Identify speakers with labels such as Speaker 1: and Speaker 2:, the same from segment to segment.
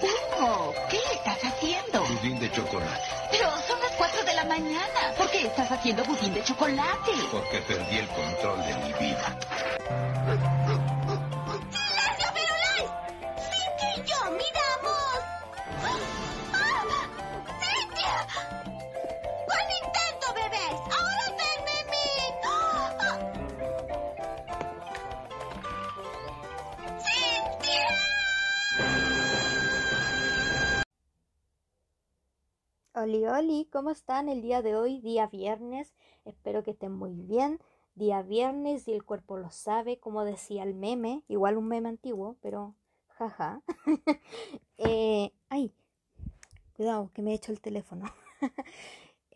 Speaker 1: Hugo, ¿qué estás haciendo?
Speaker 2: Budín de chocolate.
Speaker 1: Pero son las 4 de la mañana. ¿Por qué estás haciendo budín de chocolate?
Speaker 2: Porque perdí el control de mi vida.
Speaker 3: Oli, oli, ¿cómo están el día de hoy? Día viernes, espero que estén muy bien. Día viernes y el cuerpo lo sabe, como decía el meme, igual un meme antiguo, pero jaja. Eh, ay, cuidado, que me he hecho el teléfono.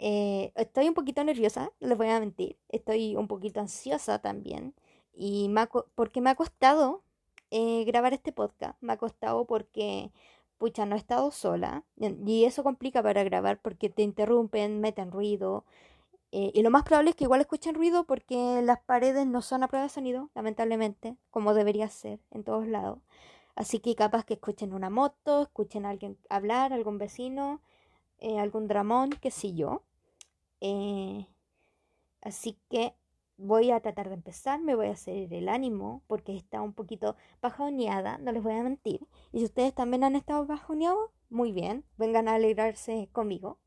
Speaker 3: Eh, estoy un poquito nerviosa, no les voy a mentir. Estoy un poquito ansiosa también. Y porque me ha costado eh, grabar este podcast. Me ha costado porque pucha, no he estado sola y eso complica para grabar porque te interrumpen, meten ruido eh, y lo más probable es que igual escuchen ruido porque las paredes no son a prueba de sonido, lamentablemente, como debería ser en todos lados. Así que capaz que escuchen una moto, escuchen a alguien hablar, algún vecino, eh, algún dramón, qué sé yo. Eh, así que voy a tratar de empezar, me voy a hacer el ánimo porque está un poquito bajoneada, no les voy a mentir. Y si ustedes también han estado bajoneados, muy bien, vengan a alegrarse conmigo.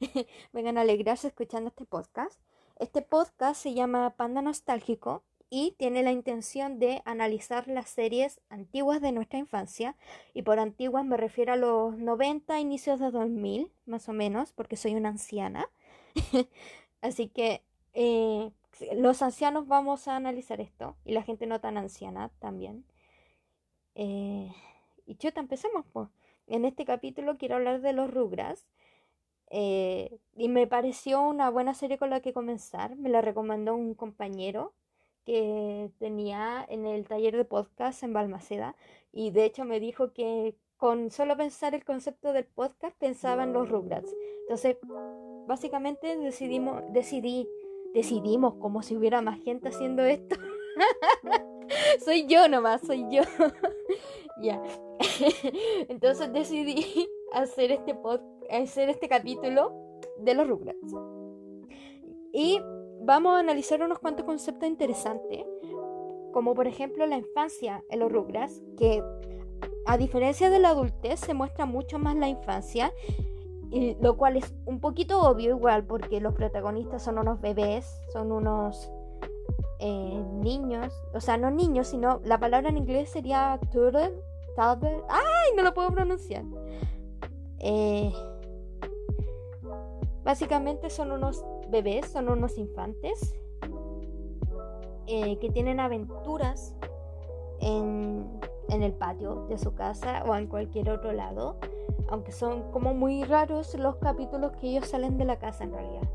Speaker 3: vengan a alegrarse escuchando este podcast. Este podcast se llama Panda Nostálgico y tiene la intención de analizar las series antiguas de nuestra infancia. Y por antiguas me refiero a los 90, inicios de 2000, más o menos, porque soy una anciana. Así que eh, los ancianos vamos a analizar esto y la gente no tan anciana también. Eh, y chuta, empecemos pues. En este capítulo quiero hablar de los Rugrats. eh, y me pareció una buena serie con la que comenzar. Me la recomendó un compañero que tenía en el taller de podcast en Balmaceda. Y de hecho me dijo que con solo pensar el concepto del podcast pensaba en los Rugrats. Entonces, básicamente decidimos, decidí, decidimos como si hubiera más gente haciendo esto. soy yo nomás, soy yo. ya. Entonces decidí hacer este pod, hacer este capítulo de los Rugrats. Y vamos a analizar unos cuantos conceptos interesantes, como por ejemplo la infancia en los Rugrats, que a diferencia de la adultez se muestra mucho más la infancia, lo cual es un poquito obvio igual, porque los protagonistas son unos bebés, son unos eh, niños, o sea, no niños, sino la palabra en inglés sería toddler, toddler, ¡ay! No lo puedo pronunciar. Eh, básicamente son unos bebés, son unos infantes eh, que tienen aventuras en, en el patio de su casa o en cualquier otro lado, aunque son como muy raros los capítulos que ellos salen de la casa en realidad.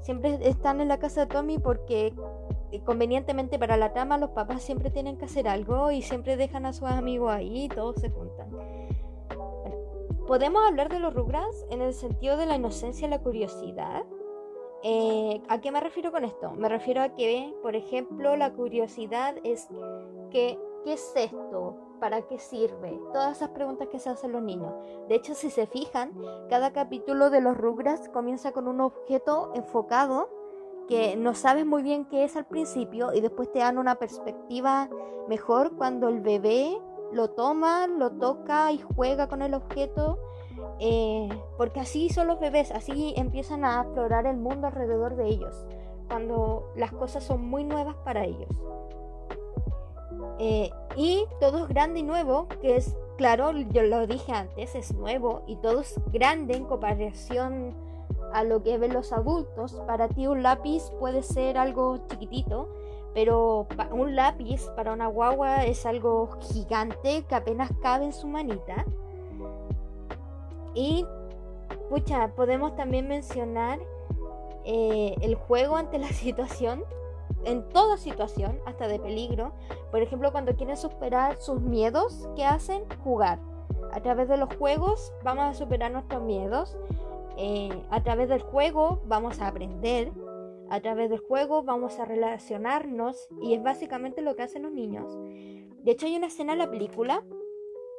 Speaker 3: Siempre están en la casa de Tommy porque eh, convenientemente para la trama los papás siempre tienen que hacer algo y siempre dejan a sus amigos ahí y todos se juntan. Podemos hablar de los Rugrats en el sentido de la inocencia y la curiosidad. Eh, ¿A qué me refiero con esto? Me refiero a que, por ejemplo, la curiosidad es que, ¿qué es esto? ¿Para qué sirve? Todas esas preguntas que se hacen los niños. De hecho, si se fijan, cada capítulo de los Rugrats comienza con un objeto enfocado que no sabes muy bien qué es al principio y después te dan una perspectiva mejor cuando el bebé lo toma, lo toca y juega con el objeto. eh, porque así son los bebés, así empiezan a explorar el mundo alrededor de ellos, cuando las cosas son muy nuevas para ellos. Eh, y todo es grande y nuevo, que es, claro, yo lo dije antes, es nuevo y todo es grande en comparación a lo que ven los adultos. Para ti un lápiz puede ser algo chiquitito, pero un lápiz para una guagua es algo gigante que apenas cabe en su manita. Y, pucha, podemos también mencionar eh, el juego ante la situación, en toda situación, hasta de peligro. Por ejemplo, cuando quieren superar sus miedos, ¿qué hacen? Jugar. A través de los juegos vamos a superar nuestros miedos. Eh, a través del juego vamos a aprender. A través del juego vamos a relacionarnos. Y es básicamente lo que hacen los niños. De hecho, hay una escena en la película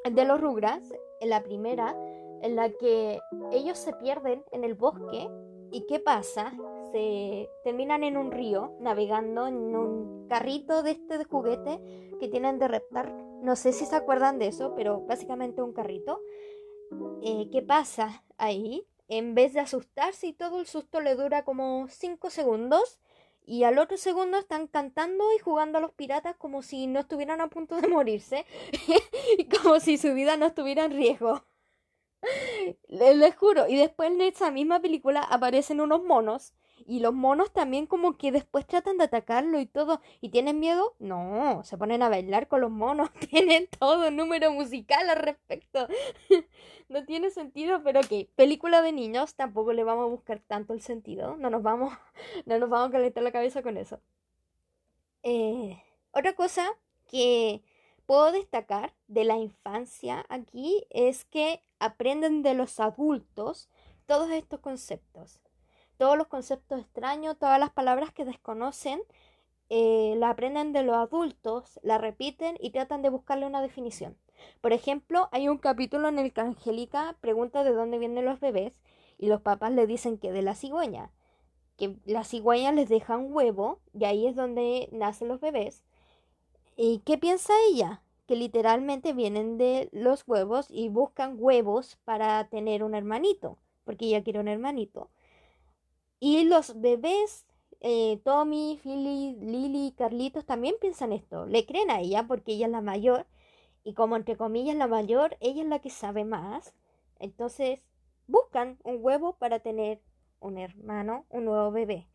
Speaker 3: de los Rugrats, en la primera, en la que ellos se pierden en el bosque. ¿Y qué pasa? Se terminan en un río, navegando en un carrito de este de juguete que tienen de reptar. No sé si se acuerdan de eso, pero básicamente un carrito. Eh, ¿Qué pasa ahí? En vez de asustarse y todo, el susto le dura como 5 segundos. Y al otro segundo están cantando y jugando a los piratas como si no estuvieran a punto de morirse. y como si su vida no estuviera en riesgo. Les, juro. Y después en esa misma película aparecen unos monos. Y los monos también como que después tratan de atacarlo y todo. ¿Y tienen miedo? No, se ponen a bailar con los monos. Tienen todo un número musical al respecto. no tiene sentido, pero que película de niños tampoco le vamos a buscar tanto el sentido. No nos vamos, no nos vamos a calentar la cabeza con eso. Eh, otra cosa que puedo destacar de la infancia aquí es que aprenden de los adultos todos estos conceptos. Todos los conceptos extraños, todas las palabras que desconocen, eh, la aprenden de los adultos, la repiten y tratan de buscarle una definición. Por ejemplo, hay un capítulo en el que Angélica pregunta de dónde vienen los bebés y los papás le dicen que de la cigüeña, que la cigüeña les deja un huevo y ahí es donde nacen los bebés ¿Y qué piensa ella? Que literalmente vienen de los huevos y buscan huevos para tener un hermanito, porque ella quiere un hermanito. Y los bebés, eh, Tommy, Philly, Lily, Carlitos, también piensan esto. Le creen a ella porque ella es la mayor. Y como entre comillas la mayor, ella es la que sabe más. Entonces buscan un huevo para tener un hermano, un nuevo bebé.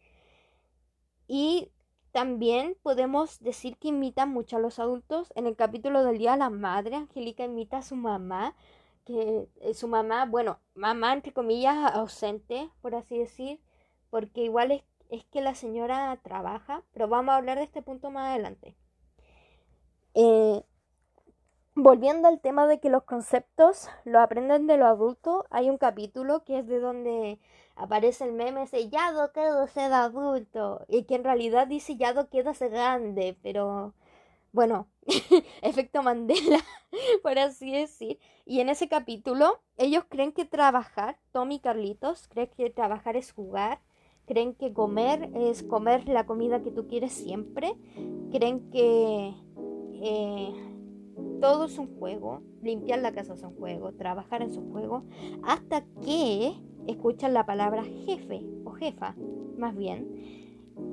Speaker 3: Y también podemos decir que imita mucho a los adultos. En el capítulo del Día la Madre, Angélica imita a su mamá, que eh, su mamá, bueno, mamá entre comillas ausente, por así decir, porque igual es, es que la señora trabaja, pero vamos a hablar de este punto más adelante. Eh, volviendo al tema de que los conceptos lo aprenden de lo adulto, hay un capítulo que es de donde aparece el meme ese Yado queda ser adulto y que en realidad dice Yado queda ser grande, pero bueno, efecto Mandela, por así decir. Y en ese capítulo ellos creen que trabajar, Tommy y Carlitos, creen que trabajar es jugar, creen que comer es comer la comida que tú quieres siempre, creen que eh, todo es un juego, limpiar la casa es un juego, trabajar es un juego, hasta que escuchan la palabra jefe o jefa, más bien.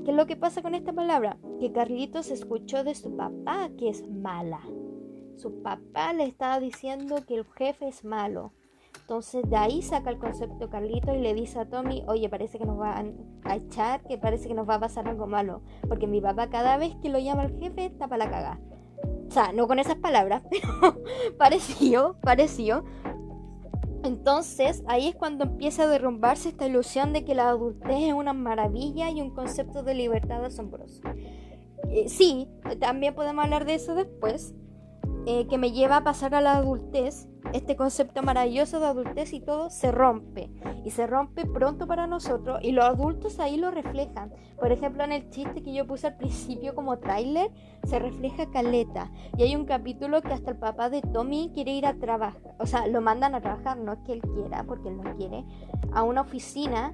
Speaker 3: ¿Qué es lo que pasa con esta palabra? Que Carlitos escuchó de su papá que es mala. Su papá le estaba diciendo que el jefe es malo. Entonces de ahí saca el concepto Carlitos y le dice a Tommy, oye, parece que nos va a echar, que parece que nos va a pasar algo malo. Porque mi papá cada vez que lo llama el jefe, tapa la caga. O sea, no con esas palabras, pero pareció, pareció. Entonces ahí es cuando empieza a derrumbarse esta ilusión de que la adultez es una maravilla y un concepto de libertad asombroso. Eh, sí, también podemos hablar de eso después, eh, que me lleva a pasar a la adultez este concepto maravilloso de adultez y todo se rompe. Y se rompe pronto para nosotros y los adultos ahí lo reflejan. Por ejemplo, en el chiste que yo puse al principio como tráiler, se refleja caleta. Y hay un capítulo que hasta el papá de Tommy quiere ir a trabajar. O sea, lo mandan a trabajar, no es que él quiera, porque él no quiere, a una oficina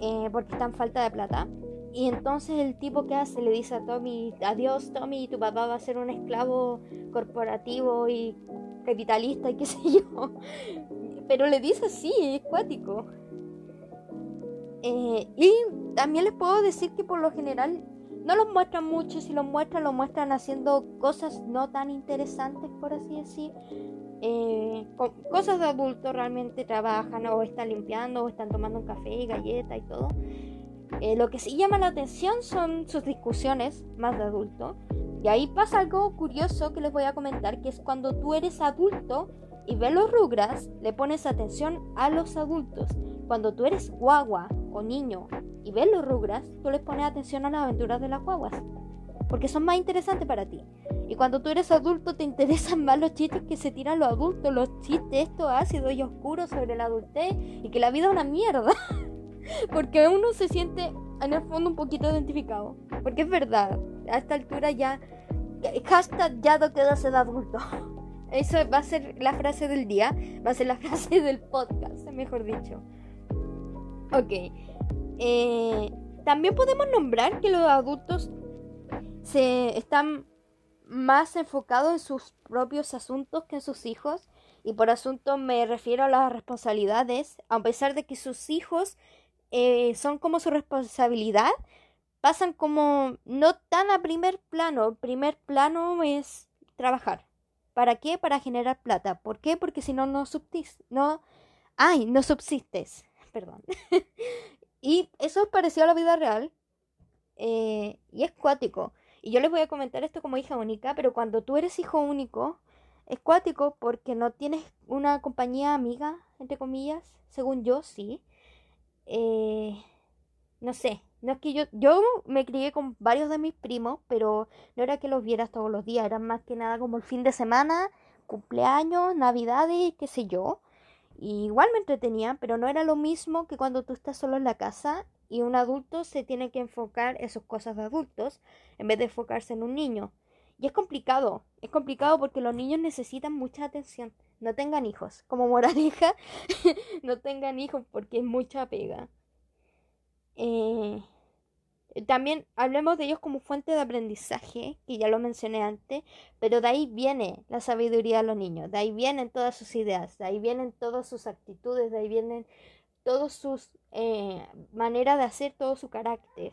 Speaker 3: eh, porque está en falta de plata. Y entonces el tipo que hace le dice a Tommy, adiós Tommy, tu papá va a ser un esclavo corporativo y capitalista y qué sé yo. Pero le dice así, es cuático. Eh, y también les puedo decir que por lo general no los muestran mucho, si los muestran, lo muestran haciendo cosas no tan interesantes, por así decir. Eh, cosas de adulto realmente trabajan o están limpiando o están tomando un café y galleta y todo. Eh, lo que sí llama la atención son sus discusiones más de adulto. Y ahí pasa algo curioso que les voy a comentar, que es cuando tú eres adulto y ves los rugras, le pones atención a los adultos. Cuando tú eres guagua o niño y ves los rugras, tú les pones atención a las aventuras de las guaguas. Porque son más interesantes para ti. Y cuando tú eres adulto te interesan más los chistes que se tiran los adultos, los chistes estos ácidos y oscuros sobre la adultez y que la vida es una mierda. Porque uno se siente en el fondo un poquito identificado. Porque es verdad, a esta altura ya. Hashtag ya no queda ser adulto. Eso va a ser la frase del día. Va a ser la frase del podcast, mejor dicho. Ok. Eh, también podemos nombrar que los adultos se están más enfocados en sus propios asuntos que en sus hijos. Y por asunto me refiero a las responsabilidades. A pesar de que sus hijos eh, son como su responsabilidad, pasan como no tan a primer plano. Primer plano es trabajar. ¿Para qué? Para generar plata. ¿Por qué? Porque si no, no subsistes. No, ay, no subsistes. Perdón. y eso es parecido a la vida real. Eh, y es cuático. Y yo les voy a comentar esto como hija única, pero cuando tú eres hijo único, es cuático porque no tienes una compañía amiga, entre comillas, según yo, sí. Eh, no sé, no es que yo, yo me crié con varios de mis primos, pero no era que los vieras todos los días, eran más que nada como el fin de semana, cumpleaños, navidades, qué sé yo. igual me entretenía, pero no era lo mismo que cuando tú estás solo en la casa y un adulto se tiene que enfocar en sus cosas de adultos en vez de enfocarse en un niño. Y es complicado, es complicado porque los niños necesitan mucha atención. No tengan hijos, como moraleja, no tengan hijos porque es mucha pega. Eh, también hablemos de ellos como fuente de aprendizaje, que ya lo mencioné antes, pero de ahí viene la sabiduría de los niños, de ahí vienen todas sus ideas, de ahí vienen todas sus actitudes, de ahí vienen todas sus eh, maneras de hacer, todo su carácter,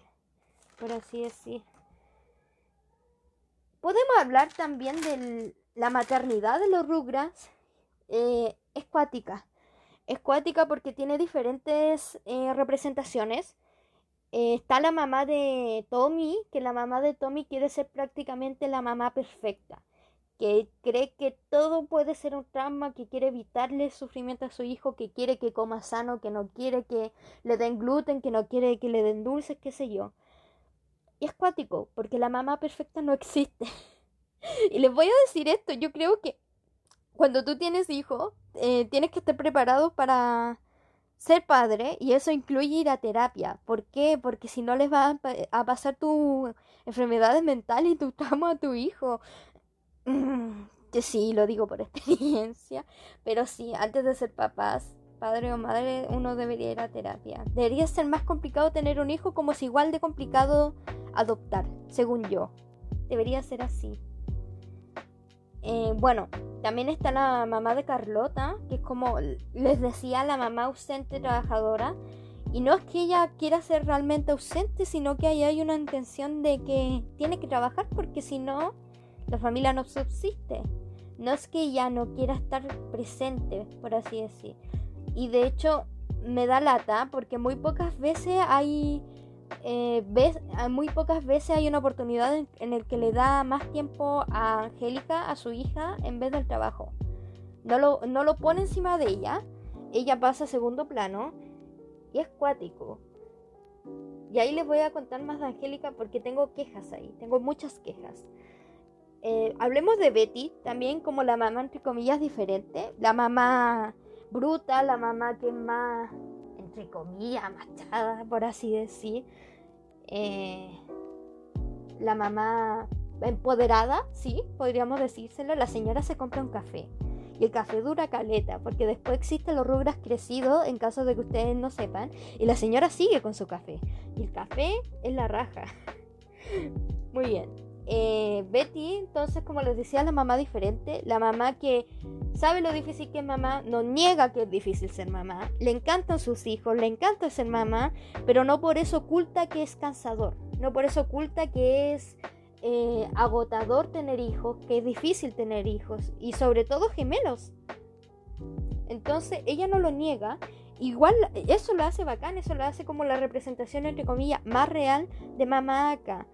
Speaker 3: por así decir. Podemos hablar también de la maternidad de los Rugrats, eh, es cuática. Es cuática porque tiene diferentes eh, representaciones eh, está la mamá de Tommy, que la mamá de Tommy quiere ser prácticamente la mamá perfecta, que cree que todo puede ser un trauma, que quiere evitarle sufrimiento a su hijo, que quiere que coma sano, que no quiere que le den gluten, que no quiere que le den dulces, qué sé yo. Y es cuático, porque la mamá perfecta no existe. y les voy a decir esto, yo creo que cuando tú tienes hijo, eh, tienes que estar preparado para ser padre y eso incluye ir a terapia. ¿Por qué? Porque si no les va a, pasar tu enfermedades mentales y tu trauma a tu hijo. Que sí, lo digo por experiencia, pero sí, antes de ser papás, padre o madre, uno debería ir a terapia. Debería ser más complicado tener un hijo como es igual de complicado adoptar, según yo. Debería ser así. Eh, bueno, también está la mamá de Carlota, que es como les decía, la mamá ausente trabajadora. Y no es que ella quiera ser realmente ausente, sino que ahí hay una intención de que tiene que trabajar porque si no, la familia no subsiste. No es que ella no quiera estar presente, por así decir. Y de hecho, me da lata porque muy pocas veces hay eh, muy pocas veces hay una oportunidad en, en, el que le da más tiempo a Angélica, a su hija, en vez del trabajo. No lo, no lo pone encima de ella, ella pasa a segundo plano y es cuático. Y ahí les voy a contar más de Angélica porque tengo quejas ahí, tengo muchas quejas. Eh, hablemos de Betty, también como la mamá entre comillas diferente, la mamá bruta, la mamá que más entre machada, por así decir. Eh, la mamá empoderada, sí, podríamos decírselo. La señora se compra un café. Y el café dura caleta, porque después existen los rubras crecidos, en caso de que ustedes no sepan. Y la señora sigue con su café. Y el café es la raja. Muy bien. Eh, Betty, entonces, como les decía, la mamá diferente, la mamá que sabe lo difícil que es mamá, no niega que es difícil ser mamá, le encantan sus hijos, le encanta ser mamá, pero no por eso oculta que es cansador, no por eso oculta que es eh, agotador tener hijos, que es difícil tener hijos y sobre todo gemelos. Entonces, ella no lo niega. Igual eso lo hace bacán, eso lo hace como la representación entre comillas más real de mamá acá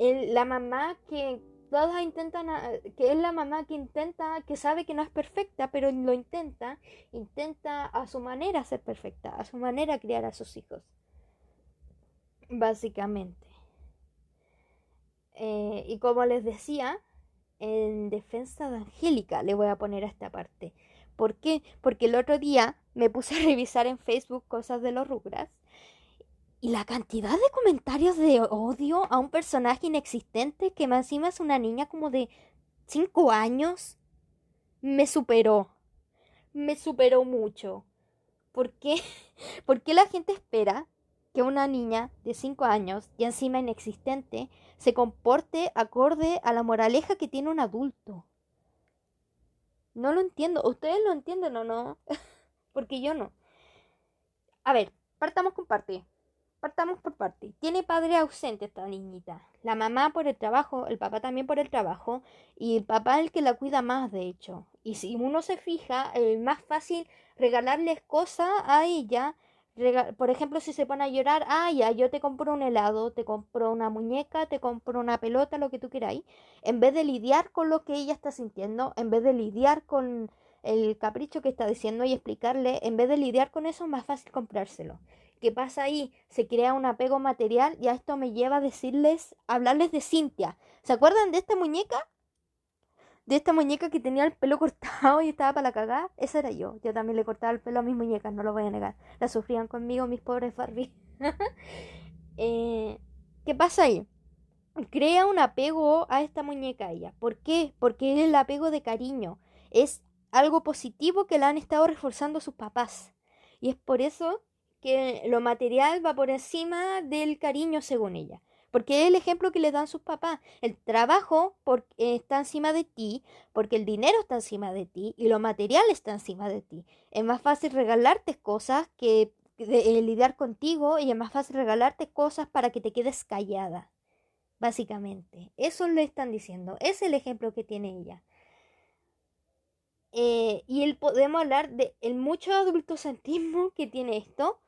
Speaker 3: la mamá que todas intentan, que es la mamá que intenta, que sabe que no es perfecta, pero lo intenta, intenta a su manera ser perfecta, a su manera criar a sus hijos. Básicamente. Eh, y como les decía, en defensa de Angélica le voy a poner a esta parte. ¿Por qué? Porque el otro día me puse a revisar en Facebook cosas de los Rugrats y la cantidad de comentarios de odio a un personaje inexistente que más encima es una niña como de cinco años me superó. Me superó mucho. ¿Por qué? ¿Por qué la gente espera que una niña de cinco años y encima inexistente se comporte acorde a la moraleja que tiene un adulto? No lo entiendo. ¿Ustedes lo entienden o no? Porque yo no. A ver, partamos con parte. Partamos por parte. Tiene padre ausente esta niñita. La mamá por el trabajo, el papá también por el trabajo, y el papá el que la cuida más, de hecho. Y si uno se fija, es más fácil regalarles cosas a ella. Por ejemplo, si se pone a llorar, ah, ya, yo te compro un helado, te compro una muñeca, te compro una pelota, lo que tú queráis. En vez de lidiar con lo que ella está sintiendo, en vez de lidiar con el capricho que está diciendo y explicarle, en vez de lidiar con eso, es más fácil comprárselo. ¿Qué pasa ahí? Se crea un apego material y a esto me lleva a decirles, a hablarles de Cintia. ¿Se acuerdan de esta muñeca? De esta muñeca que tenía el pelo cortado y estaba para la cagada. Esa era yo. Yo también le cortaba el pelo a mis muñecas, no lo voy a negar. La sufrían conmigo mis pobres Barbie. Eh, ¿Qué pasa ahí? Crea un apego a esta muñeca ella. ¿Por qué? Porque es el apego de cariño. Es algo positivo que la han estado reforzando sus papás. Y es por eso que lo material va por encima del cariño según ella. Porque es el ejemplo que le dan sus papás. El trabajo está encima de ti, porque el dinero está encima de ti y lo material está encima de ti. Es más fácil regalarte cosas que eh, lidiar contigo y es más fácil regalarte cosas para que te quedes callada. Básicamente. Eso le están diciendo. Es el ejemplo que tiene ella. Eh, y el, podemos hablar del el mucho adultocentrismo que tiene esto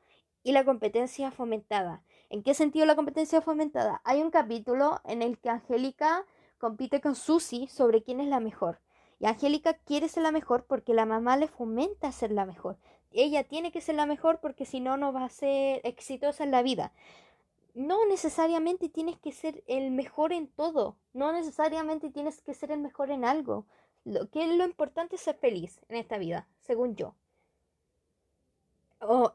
Speaker 3: y la competencia fomentada. ¿En qué sentido la competencia fomentada? Hay un capítulo en el que Angélica compite con Susie sobre quién es la mejor. Y Angélica quiere ser la mejor porque la mamá le fomenta ser la mejor. Ella tiene que ser la mejor porque si no, no va a ser exitosa en la vida. No necesariamente tienes que ser el mejor en todo. No necesariamente tienes que ser el mejor en algo. Lo que es lo importante es ser feliz en esta vida, según yo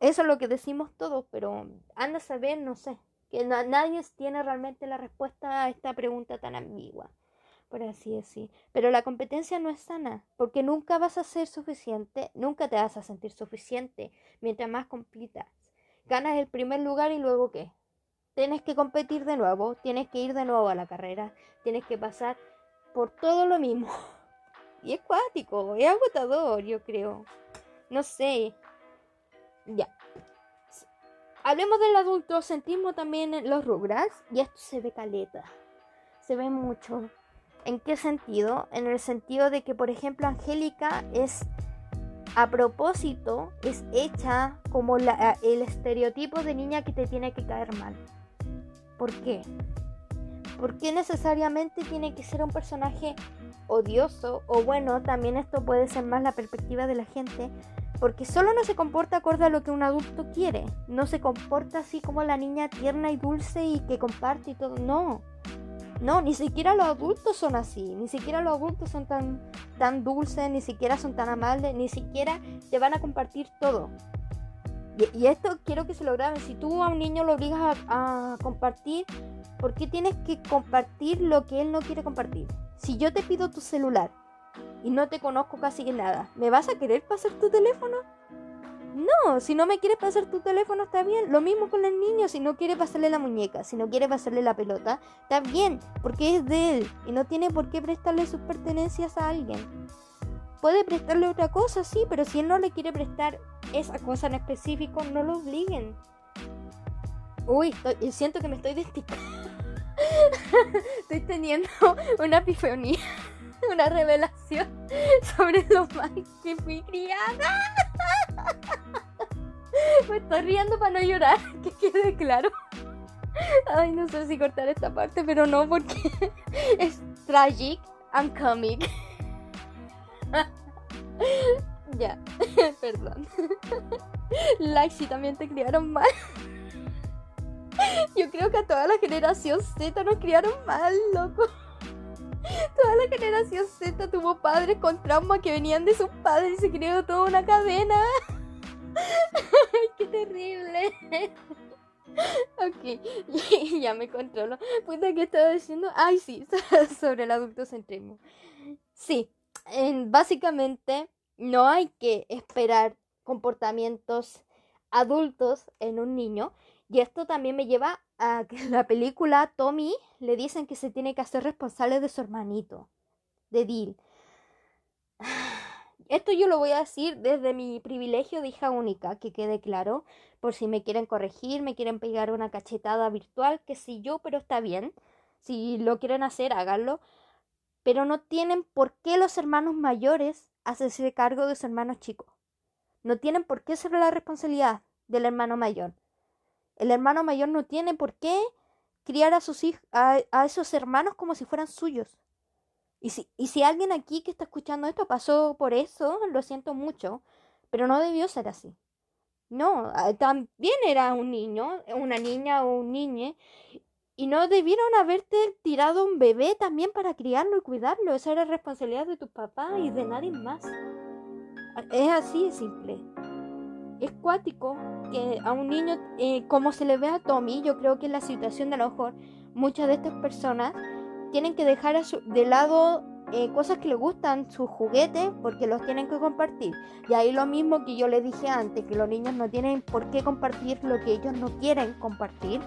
Speaker 3: eso es lo que decimos todos, pero anda a saber, no sé, que nadie tiene realmente la respuesta a esta pregunta tan ambigua, por así decir. Pero la competencia no es sana, porque nunca vas a ser suficiente, nunca te vas a sentir suficiente mientras más compitas. Ganas el primer lugar y luego qué? Tienes que competir de nuevo, tienes que ir de nuevo a la carrera, tienes que pasar por todo lo mismo. Y es cuático, es agotador, yo creo. No sé, ya. Hablemos del adultocentrismo también en los Rugrats. Y esto se ve caleta. Se ve mucho. ¿En qué sentido? En el sentido de que, por ejemplo, Angélica es a propósito, es hecha como el estereotipo de niña que te tiene que caer mal. ¿Por qué? ¿Por qué necesariamente tiene que ser un personaje odioso? O bueno, también esto puede ser más la perspectiva de la gente porque solo no se comporta acorde a lo que un adulto quiere. No se comporta así como la niña tierna y dulce y que comparte y todo. No. No, ni siquiera los adultos son así. Ni siquiera los adultos son tan, tan dulces, ni siquiera son tan amables, ni siquiera te van a compartir todo. Y, esto quiero que se lo graben. Si tú a un niño lo obligas a, a compartir, ¿por qué tienes que compartir lo que él no quiere compartir? Si yo te pido tu celular y no te conozco casi nada, ¿me vas a querer pasar tu teléfono? No, si no me quieres pasar tu teléfono está bien. Lo mismo con el niño, si no quiere pasarle la muñeca, si no quiere pasarle la pelota, está bien, porque es de él y no tiene por qué prestarle sus pertenencias a alguien. Puede prestarle otra cosa, sí, pero si él no le quiere prestar esa cosa en específico, no lo obliguen. Uy, siento que me estoy desticando. estoy teniendo una epifanía. una revelación sobre lo mal que fui criada. Me estoy riendo para no llorar, que quede claro. Ay, no sé si cortar esta parte, pero no, porque es tragic and comic. ya, perdón. Like si también te criaron mal. Yo creo que a toda la generación Z nos criaron mal, loco. Toda la generación Z tuvo padres con trauma que venían de sus padres y se creó toda una cadena. ¡Qué terrible! ok, ya me controlo. Puta, que estaba diciendo? Ay, sí, sobre el adultocentrismo. Sí, en- básicamente no hay que esperar comportamientos adultos en un niño. Y esto también me lleva a que en la película Tommy le dicen que se tiene que hacer responsable de su hermanito, de Dil. Esto yo lo voy a decir desde mi privilegio de hija única, que quede claro, por si me quieren corregir, me quieren pegar una cachetada virtual, que si yo, pero está bien. Si lo quieren hacer, háganlo. Pero no tienen por qué los hermanos mayores hacerse cargo de sus hermanos chicos. No tienen por qué ser la responsabilidad del hermano mayor. El hermano mayor no tiene por qué criar a sus a, a esos hermanos como si fueran suyos. Y si, y si alguien aquí que está escuchando esto pasó por eso, lo siento mucho, pero no debió ser así. No, ah, también era un niño, una niña o un niñe, y no debieron haberte tirado un bebé también para criarlo y cuidarlo. Esa era responsabilidad de tu papá y de nadie más. Es así de simple. Es cuático que a un niño, eh, como se le ve a Tommy, yo creo que en la situación de a lo mejor muchas de estas personas tienen que dejar a su- de lado eh, cosas que les gustan, sus juguetes, porque los tienen que compartir. Y ahí lo mismo que yo les dije antes, que los niños no tienen por qué compartir lo que ellos no quieren compartir.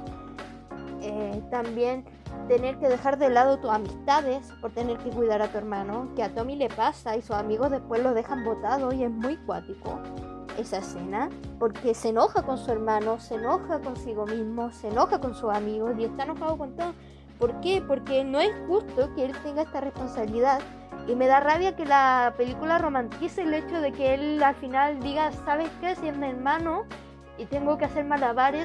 Speaker 3: Eh, también tener que dejar de lado tus amistades por tener que cuidar a tu hermano, que a Tommy le pasa y sus amigos después lo dejan botado y es muy cuático esa escena, porque se enoja con su hermano, se enoja consigo mismo, se enoja con sus amigos y está enojado con todo. ¿Por qué? Porque no es justo que él tenga esta responsabilidad y me da rabia que la película romantice el hecho de que él al final diga, ¿sabes qué? Si es mi hermano y tengo que hacer malabares